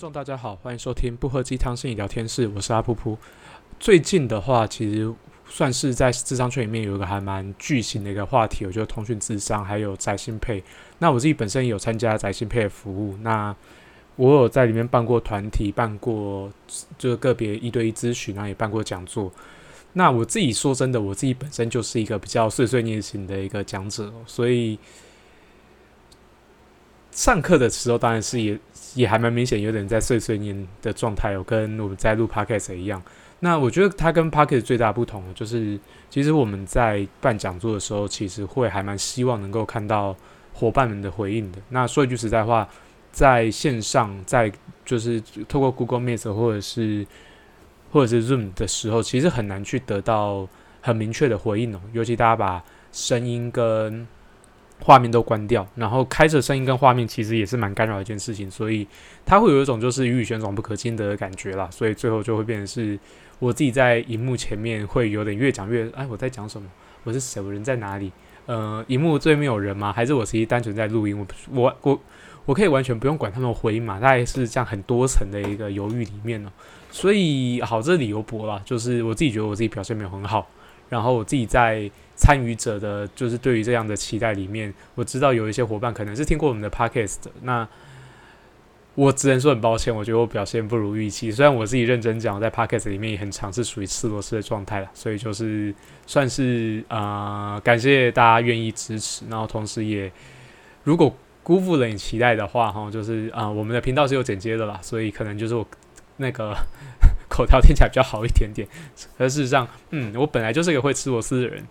众大家好，欢迎收听不喝鸡汤心理聊天室，我是阿噗噗。最近的话，其实算是在智商圈里面有一个还蛮巨型的一个话题，我觉得通讯智商还有宅心配。那我自己本身有参加宅心配的服务，那我有在里面办过团体，办过就是个别一对一咨询，然后也办过讲座。那我自己说真的，我自己本身就是一个比较碎碎念型的一个讲者，所以上课的时候当然是也也还蛮明显，有点在碎碎念的状态哦，跟我们在录 podcast 一样。那我觉得它跟 podcast 最大不同就是，其实我们在办讲座的时候，其实会还蛮希望能够看到伙伴们的回应的。那说一句实在话，在线上，在就是透过 Google Meet 或者是或者是 Zoom 的时候，其实很难去得到很明确的回应哦。尤其大家把声音跟画面都关掉，然后开着声音跟画面，其实也是蛮干扰一件事情。所以它会有一种就是鱼与熊掌不可兼得的感觉啦。所以最后就会变成是我自己在荧幕前面会有点越讲越哎，我在讲什么？我是谁？我人在哪里？呃，荧幕对面有人吗？还是我其实单纯在录音？我我我我可以完全不用管他们回应嘛？大概是这样很多层的一个犹豫里面呢。所以好，这理由博啦，就是我自己觉得我自己表现没有很好，然后我自己在参与者的，就是对于这样的期待里面，我知道有一些伙伴可能是听过我们的 podcast 的，那我只能说很抱歉，我觉得我表现不如预期。虽然我自己认真讲，在 podcast 里面也很尝试属于吃螺丝的状态了，所以就是算是啊，感谢大家愿意支持，然后同时也如果辜负了你期待的话，哈，就是啊，我们的频道是有剪接的啦，所以可能就是我。那个 口条听起来比较好一点点，而事实上，嗯，我本来就是一个会吃螺丝的人。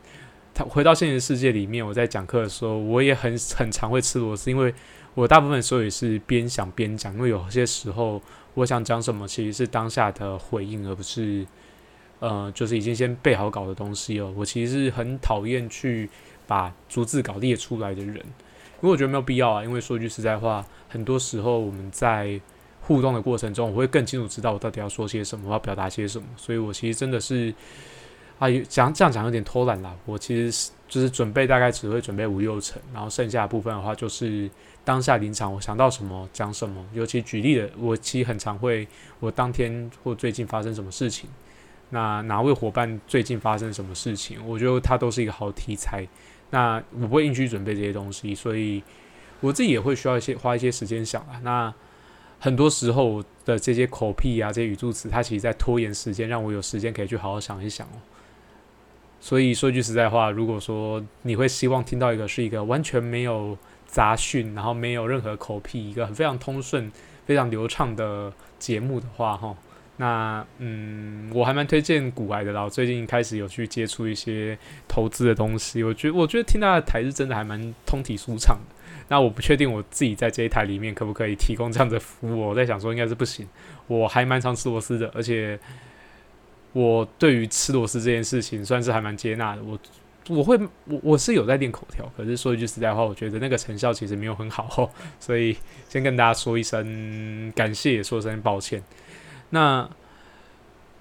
他回到现实世界里面，我在讲课的时候，我也很很常会吃螺丝，因为我大部分时候也是边想边讲，因为有些时候我想讲什么，其实是当下的回应，而不是呃，就是已经先备好稿的东西哦。我其实是很讨厌去把逐字稿列出来的人，因为我觉得没有必要啊。因为说句实在话，很多时候我们在互动的过程中，我会更清楚知道我到底要说些什么，我要表达些什么。所以我其实真的是啊，讲这样讲有点偷懒啦。我其实是就是准备大概只会准备五六成，然后剩下的部分的话就是当下临场我想到什么讲什么。尤其举例的，我其实很常会我当天或最近发生什么事情，那哪位伙伴最近发生什么事情，我觉得它都是一个好题材。那我不会硬去准备这些东西，所以我自己也会需要一些花一些时间想啊。那很多时候的这些口癖啊，这些语助词，它其实在拖延时间，让我有时间可以去好好想一想哦。所以说句实在话，如果说你会希望听到一个是一个完全没有杂讯，然后没有任何口癖，一个非常通顺、非常流畅的节目的话，哈，那嗯，我还蛮推荐古癌的啦。我最近开始有去接触一些投资的东西，我觉得我觉得听他的台是真的还蛮通体舒畅的。那我不确定我自己在这一台里面可不可以提供这样的服务，我在想说应该是不行。我还蛮常吃螺丝的，而且我对于吃螺丝这件事情算是还蛮接纳的。我我会我我是有在练口条，可是说一句实在话，我觉得那个成效其实没有很好，所以先跟大家说一声感谢，说声抱歉。那。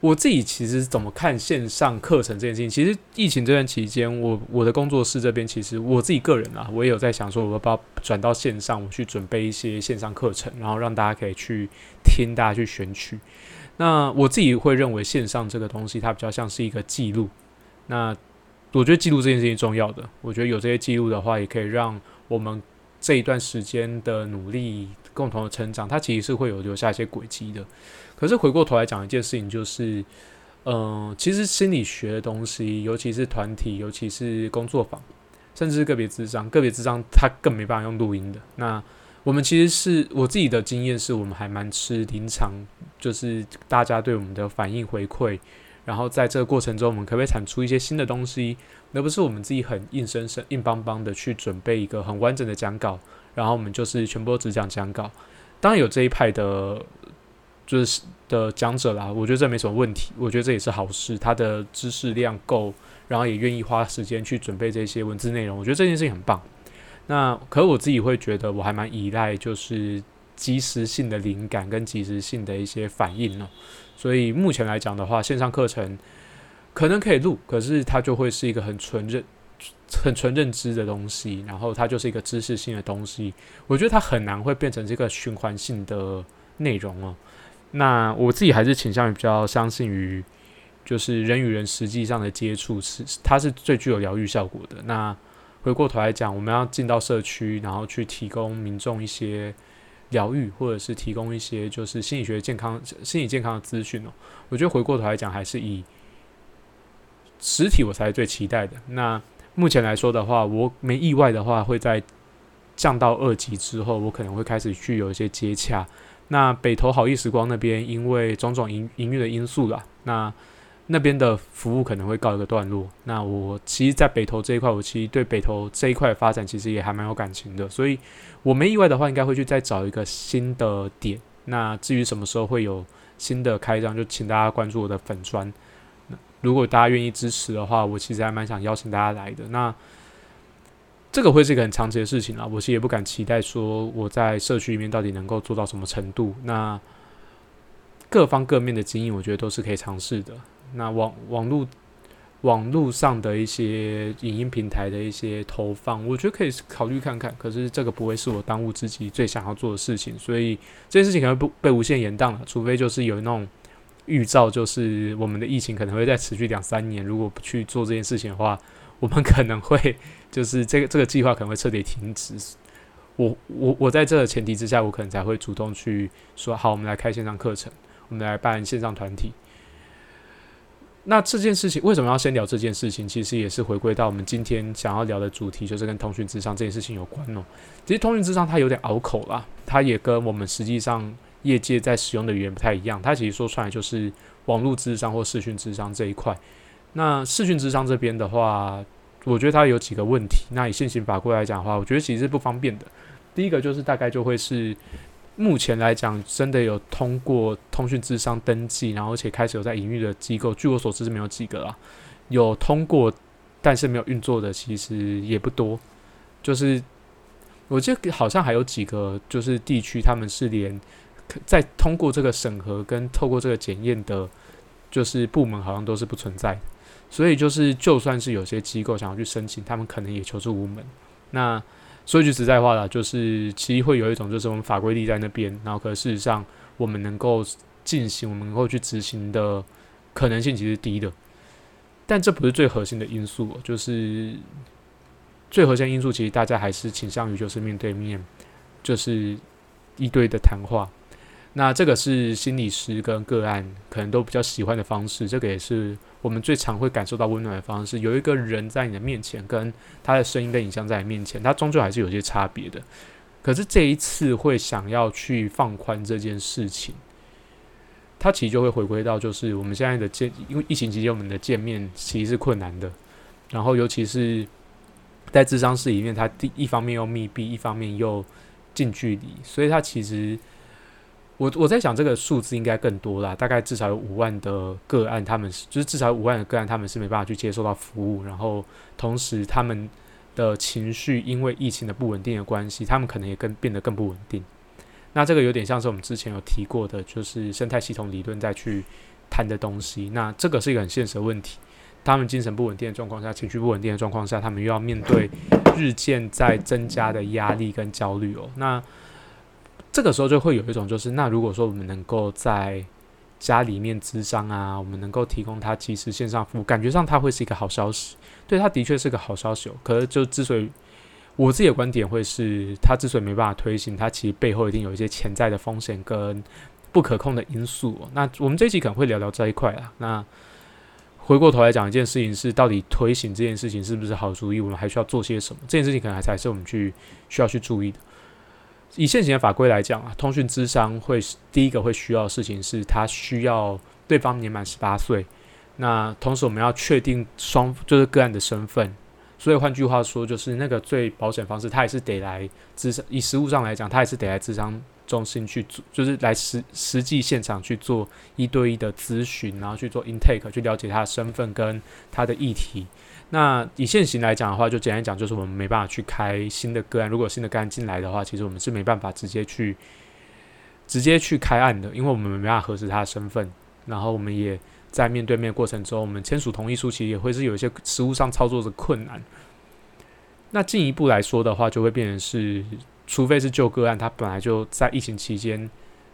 我自己其实怎么看线上课程这件事情？其实疫情这段期间，我我的工作室这边，其实我自己个人啊，我也有在想说，我要不要转到线上，我去准备一些线上课程，然后让大家可以去听，大家去选取。那我自己会认为线上这个东西，它比较像是一个记录。那我觉得记录这件事情重要的，我觉得有这些记录的话，也可以让我们这一段时间的努力、共同的成长，它其实是会有留下一些轨迹的。可是回过头来讲一件事情，就是，嗯，其实心理学的东西，尤其是团体，尤其是工作坊，甚至是个别智商，个别智商它更没办法用录音的。那我们其实是我自己的经验，是我们还蛮吃临场，就是大家对我们的反应回馈，然后在这个过程中，我们可不可以产出一些新的东西，而不是我们自己很硬生生、硬邦邦的去准备一个很完整的讲稿，然后我们就是全部都只讲讲稿。当然有这一派的。就是的讲者啦，我觉得这没什么问题，我觉得这也是好事。他的知识量够，然后也愿意花时间去准备这些文字内容，我觉得这件事情很棒。那可我自己会觉得，我还蛮依赖就是及时性的灵感跟及时性的一些反应哦。所以目前来讲的话，线上课程可能可以录，可是它就会是一个很纯认、很纯认知的东西，然后它就是一个知识性的东西。我觉得它很难会变成这个循环性的。内容哦。那我自己还是倾向于比较相信于，就是人与人实际上的接触是它是最具有疗愈效果的。那回过头来讲，我们要进到社区，然后去提供民众一些疗愈，或者是提供一些就是心理学健康、心理健康的资讯哦。我觉得回过头来讲，还是以实体我才是最期待的。那目前来说的话，我没意外的话，会在降到二级之后，我可能会开始去有一些接洽。那北投好意时光那边，因为种种营营运的因素啦，那那边的服务可能会告一个段落。那我其实，在北投这一块，我其实对北投这一块发展，其实也还蛮有感情的。所以，我没意外的话，应该会去再找一个新的点。那至于什么时候会有新的开张，就请大家关注我的粉砖。如果大家愿意支持的话，我其实还蛮想邀请大家来的。那这个会是一个很长期的事情啊，我其实也不敢期待说我在社区里面到底能够做到什么程度。那各方各面的经营，我觉得都是可以尝试的。那网网络网络上的一些影音平台的一些投放，我觉得可以考虑看看。可是这个不会是我当务之急最想要做的事情，所以这件事情可能不被无限延宕了。除非就是有那种预兆，就是我们的疫情可能会再持续两三年，如果不去做这件事情的话。我们可能会就是这个这个计划可能会彻底停止。我我我在这个前提之下，我可能才会主动去说好，我们来开线上课程，我们来办线上团体。那这件事情为什么要先聊这件事情？其实也是回归到我们今天想要聊的主题，就是跟通讯智商这件事情有关哦。其实通讯智商它有点拗口啦，它也跟我们实际上业界在使用的语言不太一样。它其实说出来就是网络智商或视讯智商这一块。那视讯智商这边的话，我觉得它有几个问题。那以现行法规来讲的话，我觉得其实是不方便的。第一个就是大概就会是目前来讲，真的有通过通讯智商登记，然后而且开始有在营运的机构，据我所知是没有几个啦。有通过但是没有运作的，其实也不多。就是我记得好像还有几个，就是地区他们是连在通过这个审核跟透过这个检验的，就是部门好像都是不存在。所以就是，就算是有些机构想要去申请，他们可能也求助无门。那说一句实在话啦，就是其实会有一种，就是我们法规立在那边，然后可事实上我们能够进行、我们能够去执行的可能性其实低的。但这不是最核心的因素，就是最核心因素，其实大家还是倾向于就是面对面，就是一对的谈话。那这个是心理师跟个案可能都比较喜欢的方式，这个也是我们最常会感受到温暖的方式。有一个人在你的面前，跟他的声音跟影像在你面前，他终究还是有些差别的。可是这一次会想要去放宽这件事情，他其实就会回归到就是我们现在的见，因为疫情期间我们的见面其实是困难的，然后尤其是在智商室里面，它第一方面又密闭，一方面又近距离，所以它其实。我我在想这个数字应该更多啦，大概至少有五万的个案，他们是就是至少五万的个案，他们是没办法去接受到服务，然后同时他们的情绪因为疫情的不稳定的关系，他们可能也更变得更不稳定。那这个有点像是我们之前有提过的，就是生态系统理论再去谈的东西。那这个是一个很现实的问题，他们精神不稳定的状况下，情绪不稳定的状况下，他们又要面对日渐在增加的压力跟焦虑哦。那这个时候就会有一种，就是那如果说我们能够在家里面咨商啊，我们能够提供他及时线上服务，感觉上他会是一个好消息。对他的确是个好消息。哦可是就之所以我自己的观点会是，他之所以没办法推行，他其实背后一定有一些潜在的风险跟不可控的因素。那我们这一期可能会聊聊这一块啊。那回过头来讲一件事情是，到底推行这件事情是不是好主意？我们还需要做些什么？这件事情可能还才是我们去需要去注意的。以现行的法规来讲啊，通讯智商会第一个会需要的事情是，他需要对方年满十八岁。那同时我们要确定双就是个案的身份，所以换句话说，就是那个最保险方式，他也是得来智商。以实物上来讲，他也是得来智商中心去做，就是来实实际现场去做一对一的咨询，然后去做 intake，去了解他的身份跟他的议题。那以现行来讲的话，就简单讲，就是我们没办法去开新的个案。如果新的个案进来的话，其实我们是没办法直接去直接去开案的，因为我们没办法核实他的身份。然后我们也在面对面过程中，我们签署同意书，其实也会是有一些实务上操作的困难。那进一步来说的话，就会变成是，除非是旧个案，他本来就在疫情期间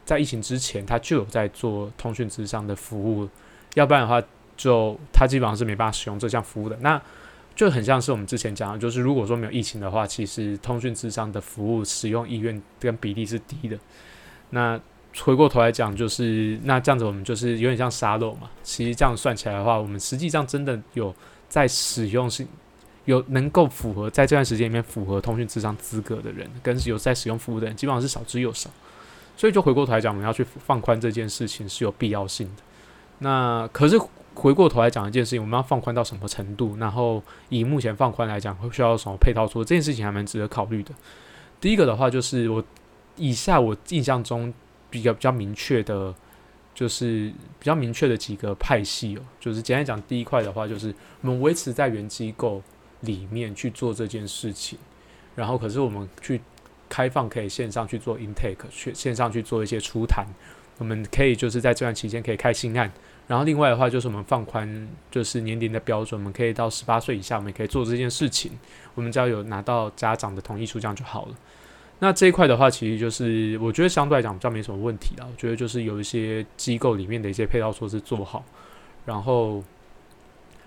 在疫情之前，他就有在做通讯智商的服务，要不然的话，就他基本上是没办法使用这项服务的。那就很像是我们之前讲的，就是如果说没有疫情的话，其实通讯智商的服务使用意愿跟比例是低的。那回过头来讲，就是那这样子，我们就是有点像沙漏嘛。其实这样算起来的话，我们实际上真的有在使用，是有能够符合在这段时间里面符合通讯智商资格的人，跟有在使用服务的人，基本上是少之又少。所以就回过头来讲，我们要去放宽这件事情是有必要性的。那可是回过头来讲一件事情，我们要放宽到什么程度？然后以目前放宽来讲，会需要什么配套？说这件事情还蛮值得考虑的。第一个的话，就是我以下我印象中。比较比较明确的，就是比较明确的几个派系哦。就是简单讲，第一块的话，就是我们维持在原机构里面去做这件事情，然后可是我们去开放可以线上去做 intake，去线上去做一些初谈。我们可以就是在这段期间可以开新案，然后另外的话就是我们放宽就是年龄的标准，我们可以到十八岁以下，我们也可以做这件事情。我们只要有拿到家长的同意书，这样就好了。那这一块的话，其实就是我觉得相对来讲比较没什么问题啦。我觉得就是有一些机构里面的一些配套措施做好，然后，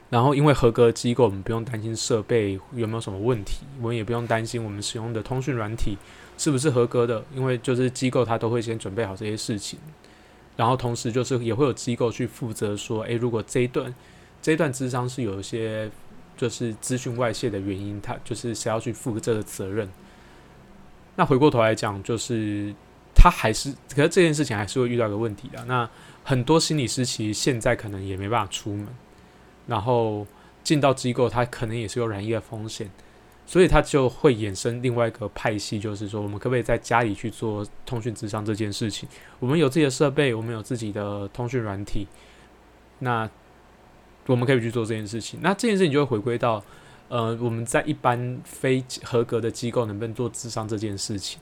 然后因为合格机构，我们不用担心设备有没有什么问题，我们也不用担心我们使用的通讯软体是不是合格的，因为就是机构它都会先准备好这些事情，然后同时就是也会有机构去负责说，诶，如果这一段这一段智商是有一些就是资讯外泄的原因，他就是谁要去负这个责任。那回过头来讲，就是他还是，可是这件事情还是会遇到一个问题的。那很多心理师其实现在可能也没办法出门，然后进到机构，他可能也是有染疫的风险，所以他就会衍生另外一个派系，就是说，我们可不可以在家里去做通讯智商这件事情？我们有自己的设备，我们有自己的通讯软体，那我们可以去做这件事情。那这件事情就会回归到。呃，我们在一般非合格的机构能不能做智商这件事情？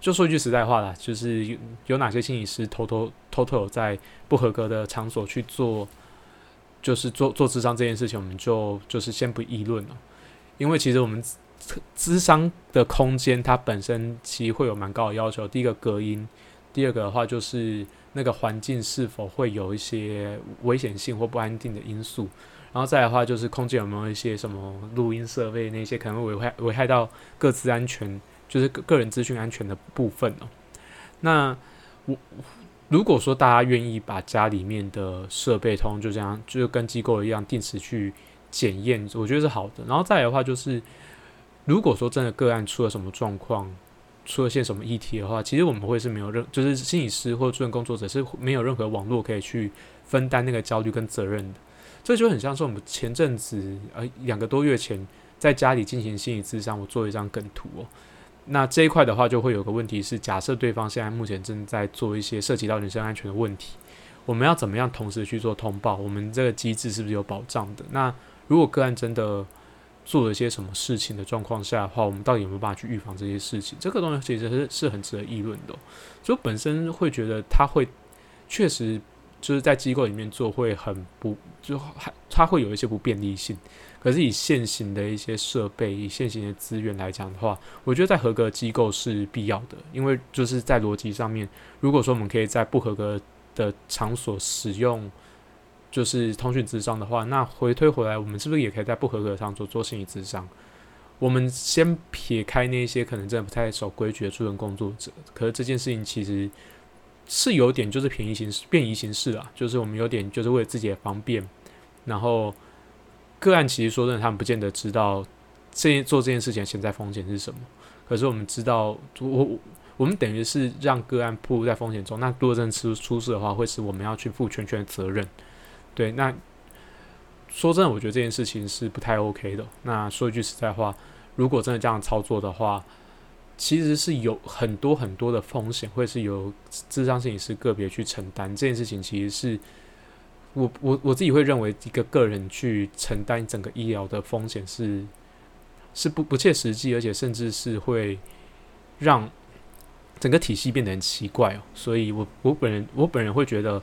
就说一句实在话啦，就是有有哪些心理师偷偷偷偷有在不合格的场所去做，就是做做智商这件事情，我们就就是先不议论了。因为其实我们智商的空间它本身其实会有蛮高的要求。第一个隔音，第二个的话就是那个环境是否会有一些危险性或不安定的因素。然后再的话，就是空间有没有一些什么录音设备，那些可能会危害危害到各自安全，就是个个人资讯安全的部分哦。那我如果说大家愿意把家里面的设备通就这样，就是跟机构一样定时去检验，我觉得是好的。然后再来的话，就是如果说真的个案出了什么状况，出了些什么议题的话，其实我们会是没有任，就是心理师或助人工作者是没有任何网络可以去分担那个焦虑跟责任的。这就很像是我们前阵子，呃，两个多月前在家里进行心理咨商，我做一张梗图哦。那这一块的话，就会有个问题是，假设对方现在目前正在做一些涉及到人身安全的问题，我们要怎么样同时去做通报？我们这个机制是不是有保障的？那如果个案真的做了些什么事情的状况下的话，我们到底有没有办法去预防这些事情？这个东西其实是是很值得议论的。所以本身会觉得他会确实。就是在机构里面做会很不，就还它会有一些不便利性。可是以现行的一些设备、以现行的资源来讲的话，我觉得在合格机构是必要的。因为就是在逻辑上面，如果说我们可以在不合格的场所使用就是通讯智商的话，那回推回来，我们是不是也可以在不合格的场所做心理智商？我们先撇开那些可能真的不太守规矩的助人工作者，可是这件事情其实。是有点就是便宜形式、便宜形式啊，就是我们有点就是为了自己的方便，然后个案其实说真的，他们不见得知道这做这件事情潜在风险是什么。可是我们知道，我我们等于是让个案暴露在风险中。那如果真的出出事的话，会是我们要去负全权责任。对，那说真的，我觉得这件事情是不太 OK 的。那说一句实在话，如果真的这样操作的话，其实是有很多很多的风险，会是由智商心理师个别去承担这件事情。其实是我我我自己会认为，一个个人去承担整个医疗的风险是是不不切实际，而且甚至是会让整个体系变得很奇怪哦。所以，我我本人我本人会觉得，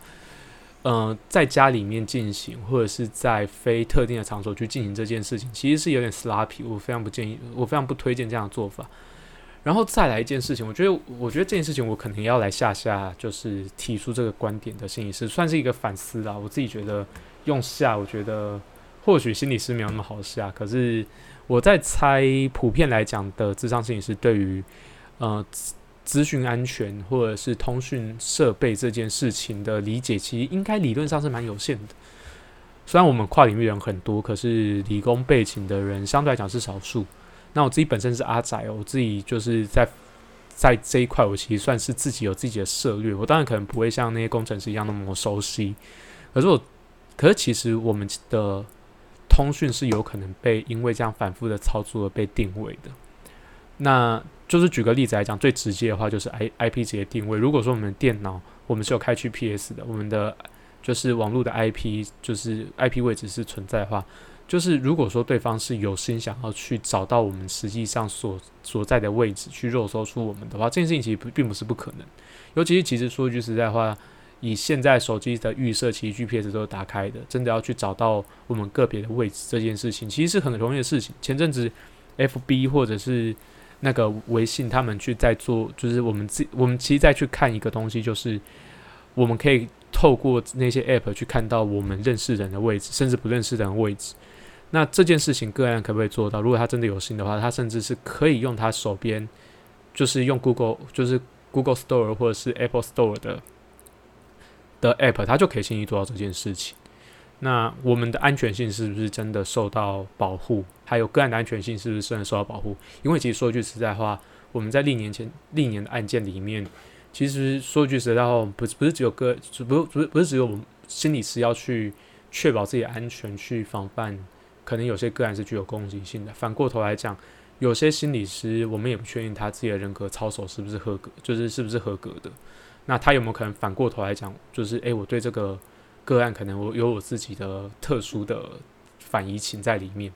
嗯，在家里面进行，或者是在非特定的场所去进行这件事情，其实是有点 sloppy。我非常不建议，我非常不推荐这样的做法。然后再来一件事情，我觉得，我觉得这件事情我可能要来下下，就是提出这个观点的心理师，算是一个反思啦。我自己觉得用下，我觉得或许心理师没有那么好下，可是我在猜，普遍来讲的智商心理师对于呃资讯安全或者是通讯设备这件事情的理解，其实应该理论上是蛮有限的。虽然我们跨领域人很多，可是理工背景的人相对来讲是少数。那我自己本身是阿仔哦，我自己就是在在这一块，我其实算是自己有自己的策略。我当然可能不会像那些工程师一样那么熟悉，可是我，可是其实我们的通讯是有可能被因为这样反复的操作而被定位的。那就是举个例子来讲，最直接的话就是 I I P 直接定位。如果说我们的电脑我们是有开 G P S 的，我们的就是网络的 I P 就是 I P 位置是存在的话。就是如果说对方是有心想要去找到我们实际上所所在的位置，去肉搜出我们的话，这件事情其实并不是不可能。尤其是其实说句实在话，以现在手机的预设，其实 GPS 都是打开的，真的要去找到我们个别的位置这件事情，其实是很容易的事情。前阵子 FB 或者是那个微信，他们去在做，就是我们自我们其实再去看一个东西，就是我们可以透过那些 App 去看到我们认识人的位置，甚至不认识人的位置。那这件事情个案可不可以做到？如果他真的有心的话，他甚至是可以用他手边，就是用 Google，就是 Google Store 或者是 Apple Store 的的 App，他就可以轻易做到这件事情。那我们的安全性是不是真的受到保护？还有个案的安全性是不是真的受到保护？因为其实说句实在话，我们在历年前历年的案件里面，其实说句实在话，不是不是只有个，不不不是只有我们心理师要去确保自己的安全，去防范。可能有些个案是具有攻击性的。反过头来讲，有些心理师，我们也不确定他自己的人格操守是不是合格，就是是不是合格的。那他有没有可能反过头来讲，就是诶，我对这个个案可能我有我自己的特殊的反移情在里面。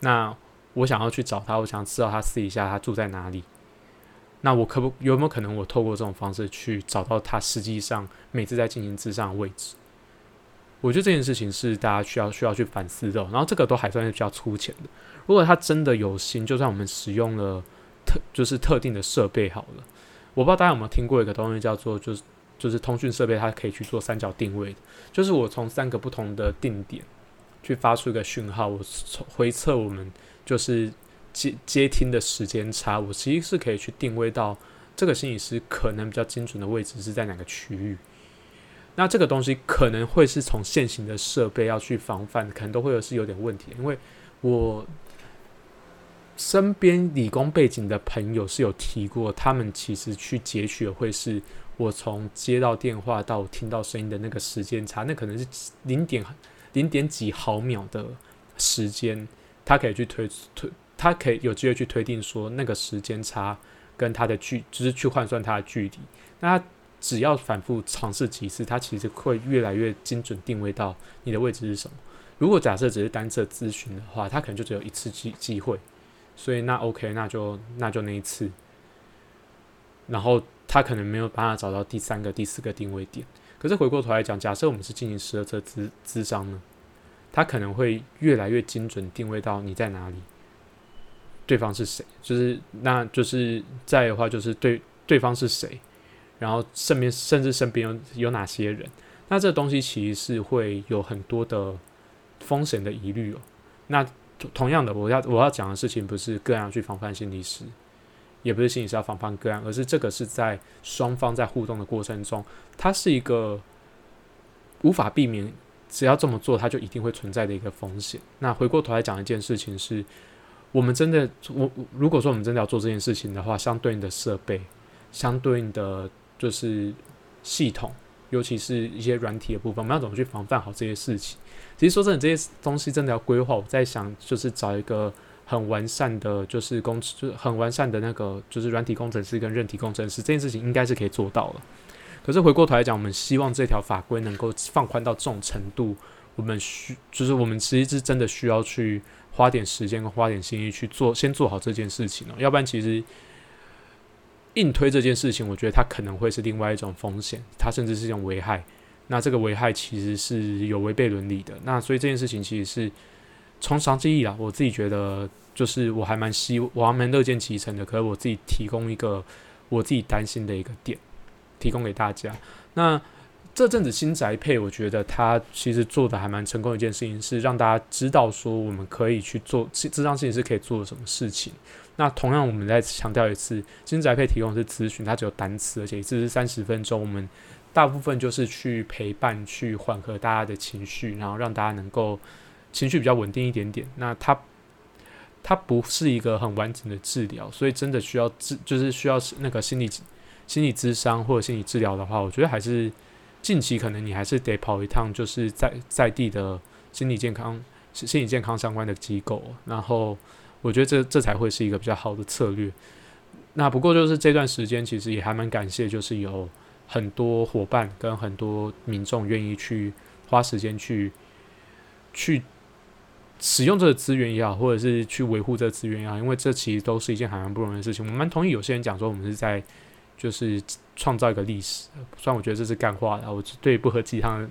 那我想要去找他，我想知道他私底下他住在哪里。那我可不有没有可能我透过这种方式去找到他实际上每次在进行自上的位置？我觉得这件事情是大家需要需要去反思的，然后这个都还算是比较粗浅的。如果他真的有心，就算我们使用了特就是特定的设备好了，我不知道大家有没有听过一个东西叫做就是就是通讯设备，它可以去做三角定位的，就是我从三个不同的定点去发出一个讯号，我回测我们就是接接听的时间差，我其实是可以去定位到这个心理师可能比较精准的位置是在哪个区域。那这个东西可能会是从现行的设备要去防范，可能都会有是有点问题。因为我身边理工背景的朋友是有提过，他们其实去截取的会是我从接到电话到听到声音的那个时间差，那可能是零点零点几毫秒的时间，他可以去推推，他可以有机会去推定说那个时间差跟它的距，就是去换算它的距离。那只要反复尝试几次，它其实会越来越精准定位到你的位置是什么。如果假设只是单侧咨询的话，它可能就只有一次机机会，所以那 OK，那就那就那一次。然后他可能没有办法找到第三个、第四个定位点。可是回过头来讲，假设我们是进行十二侧咨咨商呢，他可能会越来越精准定位到你在哪里，对方是谁，就是那就是在的话就是对对方是谁。然后身边甚至身边有有哪些人？那这东西其实是会有很多的风险的疑虑哦。那同样的，我要我要讲的事情不是个案去防范心理师，也不是心理师要防范个案，而是这个是在双方在互动的过程中，它是一个无法避免，只要这么做，它就一定会存在的一个风险。那回过头来讲一件事情是，我们真的我如果说我们真的要做这件事情的话，相对应的设备，相对应的。就是系统，尤其是一些软体的部分，我们要怎么去防范好这些事情？其实说真的，这些东西真的要规划。我在想，就是找一个很完善的，就是工，就是很完善的那个，就是软体工程师跟韧体工程师，这件事情应该是可以做到了。可是回过头来讲，我们希望这条法规能够放宽到这种程度，我们需，就是我们其实是真的需要去花点时间跟花点心意去做，先做好这件事情了。要不然，其实。硬推这件事情，我觉得它可能会是另外一种风险，它甚至是一种危害。那这个危害其实是有违背伦理的。那所以这件事情其实是从长计议啊，我自己觉得就是我还蛮希，我还蛮乐见其成的。可是我自己提供一个我自己担心的一个点，提供给大家。那这阵子新宅配，我觉得他其实做的还蛮成功。一件事情是让大家知道说，我们可以去做这这张事情是可以做什么事情。那同样，我们再强调一次，新宅配提供的是咨询，它只有单词，而且一次是三十分钟。我们大部分就是去陪伴、去缓和大家的情绪，然后让大家能够情绪比较稳定一点点。那它它不是一个很完整的治疗，所以真的需要治，就是需要那个心理心理咨商或者心理治疗的话，我觉得还是。近期可能你还是得跑一趟，就是在在地的心理健康、心理健康相关的机构，然后我觉得这这才会是一个比较好的策略。那不过就是这段时间其实也还蛮感谢，就是有很多伙伴跟很多民众愿意去花时间去去使用这个资源也好，或者是去维护这个资源也好，因为这其实都是一件还蛮不容易的事情。我蛮同意有些人讲说，我们是在。就是创造一个历史，虽然我觉得这是干话的。我对不喝鸡汤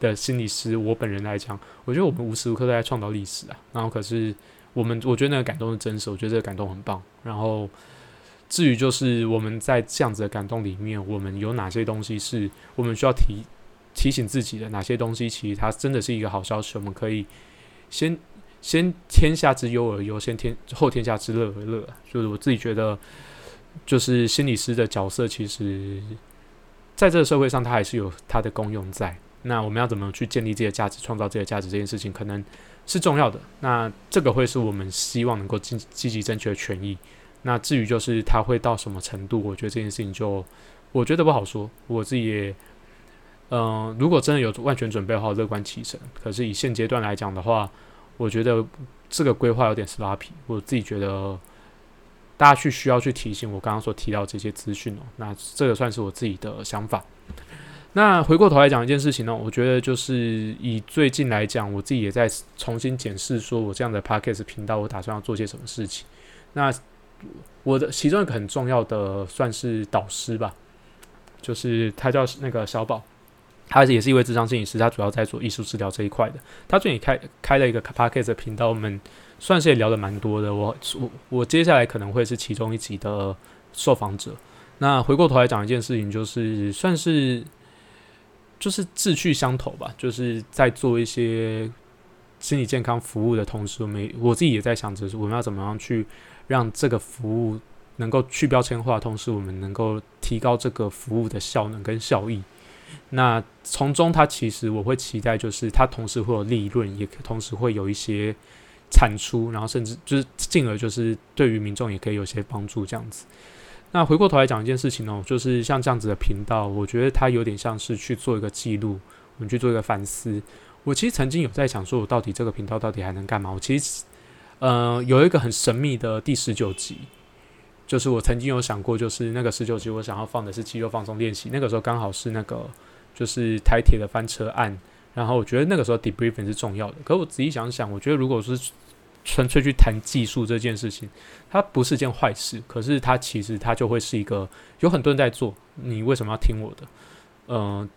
的心理师，我本人来讲，我觉得我们无时无刻都在创造历史啊。然后，可是我们，我觉得那个感动是真实，我觉得这个感动很棒。然后，至于就是我们在这样子的感动里面，我们有哪些东西是我们需要提提醒自己的？哪些东西其实它真的是一个好消息？我们可以先先天下之忧而忧，先天后天下之乐而乐。就是我自己觉得。就是心理师的角色，其实在这个社会上，它还是有它的功用在。那我们要怎么去建立这些价值，创造这些价值，这件事情可能是重要的。那这个会是我们希望能够积积极争取的权益。那至于就是它会到什么程度，我觉得这件事情就我觉得不好说。我自己也，嗯，如果真的有万全准备的话，乐观其成。可是以现阶段来讲的话，我觉得这个规划有点是拉皮。我自己觉得。大家去需要去提醒我刚刚所提到这些资讯哦，那这个算是我自己的想法。那回过头来讲一件事情呢，我觉得就是以最近来讲，我自己也在重新检视，说我这样的 podcast 频道，我打算要做些什么事情。那我的其中一个很重要的算是导师吧，就是他叫那个小宝，他也是一位智商心理师，他主要在做艺术治疗这一块的。他最近开开了一个 podcast 频道，我们。算是也聊的蛮多的，我我我接下来可能会是其中一集的受访者。那回过头来讲一件事情，就是算是就是志趣相投吧，就是在做一些心理健康服务的同时，我们我自己也在想着我们要怎么样去让这个服务能够去标签化，同时我们能够提高这个服务的效能跟效益。那从中，它其实我会期待，就是它同时会有利润，也同时会有一些。产出，然后甚至就是进而就是对于民众也可以有些帮助这样子。那回过头来讲一件事情哦，就是像这样子的频道，我觉得它有点像是去做一个记录，我们去做一个反思。我其实曾经有在想，说我到底这个频道到底还能干嘛？我其实呃有一个很神秘的第十九集，就是我曾经有想过，就是那个十九集我想要放的是肌肉放松练习，那个时候刚好是那个就是台铁的翻车案。然后我觉得那个时候 debriefing 是重要的，可我仔细想想，我觉得如果是纯粹去谈技术这件事情，它不是件坏事。可是它其实它就会是一个有很多人在做，你为什么要听我的？嗯，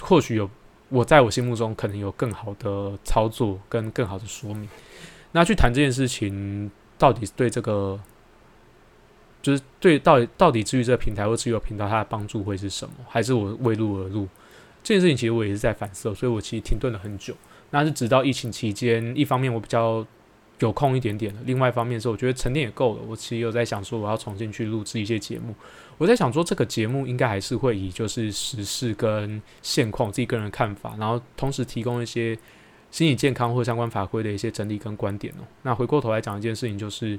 或许有我在我心目中可能有更好的操作跟更好的说明。那去谈这件事情，到底对这个就是对到到底至于这个平台或至于平台它的帮助会是什么？还是我为路而入？这件事情其实我也是在反思，所以我其实停顿了很久。那是直到疫情期间，一方面我比较有空一点点了，另外一方面是我觉得沉淀也够了。我其实有在想说，我要重新去录制一些节目。我在想说，这个节目应该还是会以就是时事跟现况自己个人看法，然后同时提供一些心理健康或相关法规的一些整理跟观点哦。那回过头来讲一件事情，就是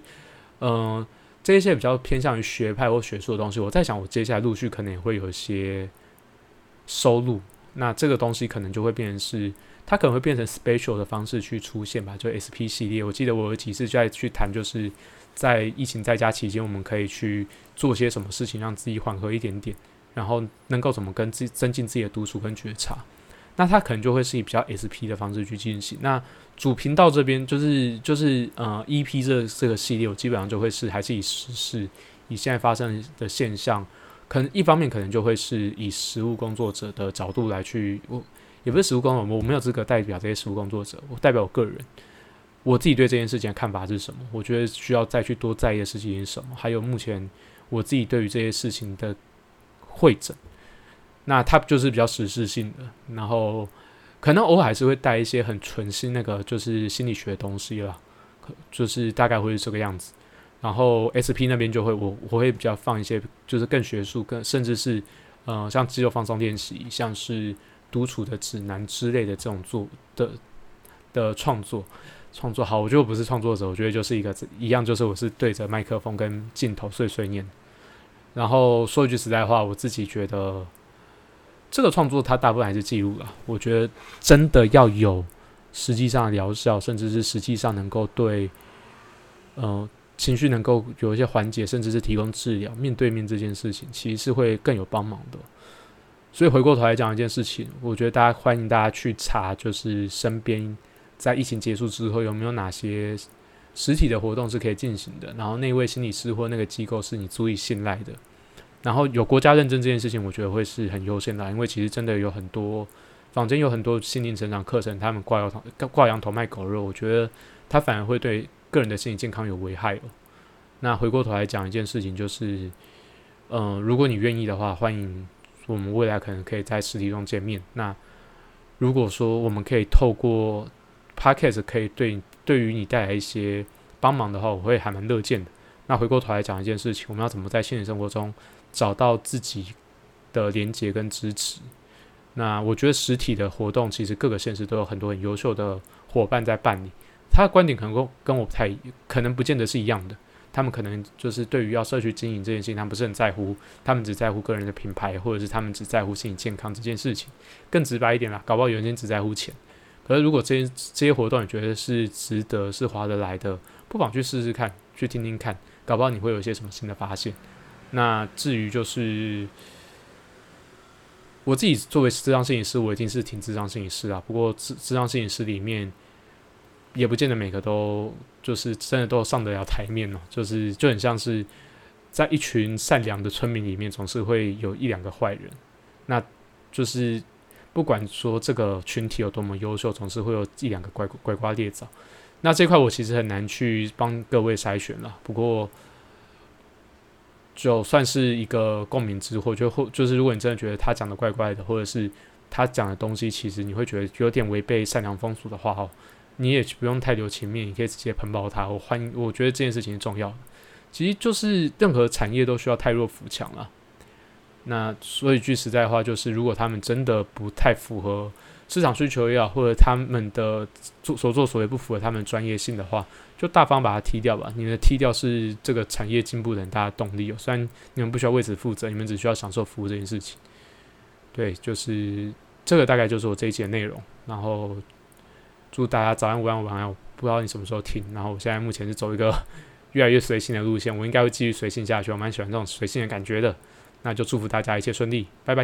嗯，这些比较偏向于学派或学术的东西，我在想，我接下来陆续可能也会有一些收录。那这个东西可能就会变成是，它可能会变成 special 的方式去出现吧，就 SP 系列。我记得我有几次就在去谈，就是在疫情在家期间，我们可以去做些什么事情，让自己缓和一点点，然后能够怎么跟自增进自己的独处跟觉察。那它可能就会是以比较 SP 的方式去进行。那主频道这边就是就是呃 EP 这这个系列，我基本上就会是还是以时事，以现在发生的现象。可能一方面可能就会是以实务工作者的角度来去，我也不是实务工作者，我没有资格代表这些实务工作者，我代表我个人。我自己对这件事情的看法是什么？我觉得需要再去多在意的事情是什么？还有目前我自己对于这些事情的会诊，那它就是比较实质性的，然后可能偶尔还是会带一些很纯心那个就是心理学的东西了，就是大概会是这个样子。然后 SP 那边就会我我会比较放一些就是更学术、更甚至是呃像肌肉放松练习，像是独处的指南之类的这种做的的创作。创作好，我觉得我不是创作者，我觉得就是一个一样，就是我是对着麦克风跟镜头碎碎念。然后说一句实在话，我自己觉得这个创作它大部分还是记录了。我觉得真的要有实际上疗效，甚至是实际上能够对呃情绪能够有一些缓解，甚至是提供治疗，面对面这件事情其实是会更有帮忙的。所以回过头来讲一件事情，我觉得大家欢迎大家去查，就是身边。在疫情结束之后，有没有哪些实体的活动是可以进行的？然后那位心理师或那个机构是你足以信赖的？然后有国家认证这件事情，我觉得会是很优先的，因为其实真的有很多坊间有很多心灵成长课程，他们挂羊头挂羊头卖狗肉，我觉得他反而会对个人的心理健康有危害哦。那回过头来讲一件事情，就是，嗯，如果你愿意的话，欢迎我们未来可能可以在实体中见面。那如果说我们可以透过 Podcast 可以对对于你带来一些帮忙的话，我会还蛮乐见的。那回过头来讲一件事情，我们要怎么在现实生活中找到自己的连接跟支持？那我觉得实体的活动其实各个县市都有很多很优秀的伙伴在办理。他的观点可能跟我不太，可能不见得是一样的。他们可能就是对于要社区经营这件事情，他们不是很在乎，他们只在乎个人的品牌，或者是他们只在乎心理健康这件事情。更直白一点啦，搞不好有人只在乎钱。可是，如果这些这些活动你觉得是值得、是划得来的，不妨去试试看，去听听看，搞不好你会有一些什么新的发现。那至于就是我自己作为智商摄影师，我已经是挺智商摄影师啊。不过智智商摄影师里面，也不见得每个都就是真的都上得了台面哦。就是就很像是在一群善良的村民里面，总是会有一两个坏人。那就是。不管说这个群体有多么优秀，总是会有一两个乖乖瓜裂枣。那这块我其实很难去帮各位筛选了。不过，就算是一个共鸣之货，就或就是如果你真的觉得他讲的怪怪的，或者是他讲的东西其实你会觉得有点违背善良风俗的话，哦，你也不用太留情面，你可以直接喷爆他。我欢迎，我觉得这件事情是重要的。其实就是任何产业都需要太弱扶强了。那说一句实在话，就是如果他们真的不太符合市场需求也好，或者他们的做所作所为不符合他们专业性的话，就大方把它踢掉吧。你的踢掉是这个产业进步的很大的动力。虽然你们不需要为此负责，你们只需要享受服务这件事情。对，就是这个大概就是我这一节内容。然后祝大家早安、午安、晚安。不知道你什么时候听。然后我现在目前是走一个 越来越随性的路线，我应该会继续随性下去。我蛮喜欢这种随性的感觉的。那就祝福大家一切顺利，拜拜。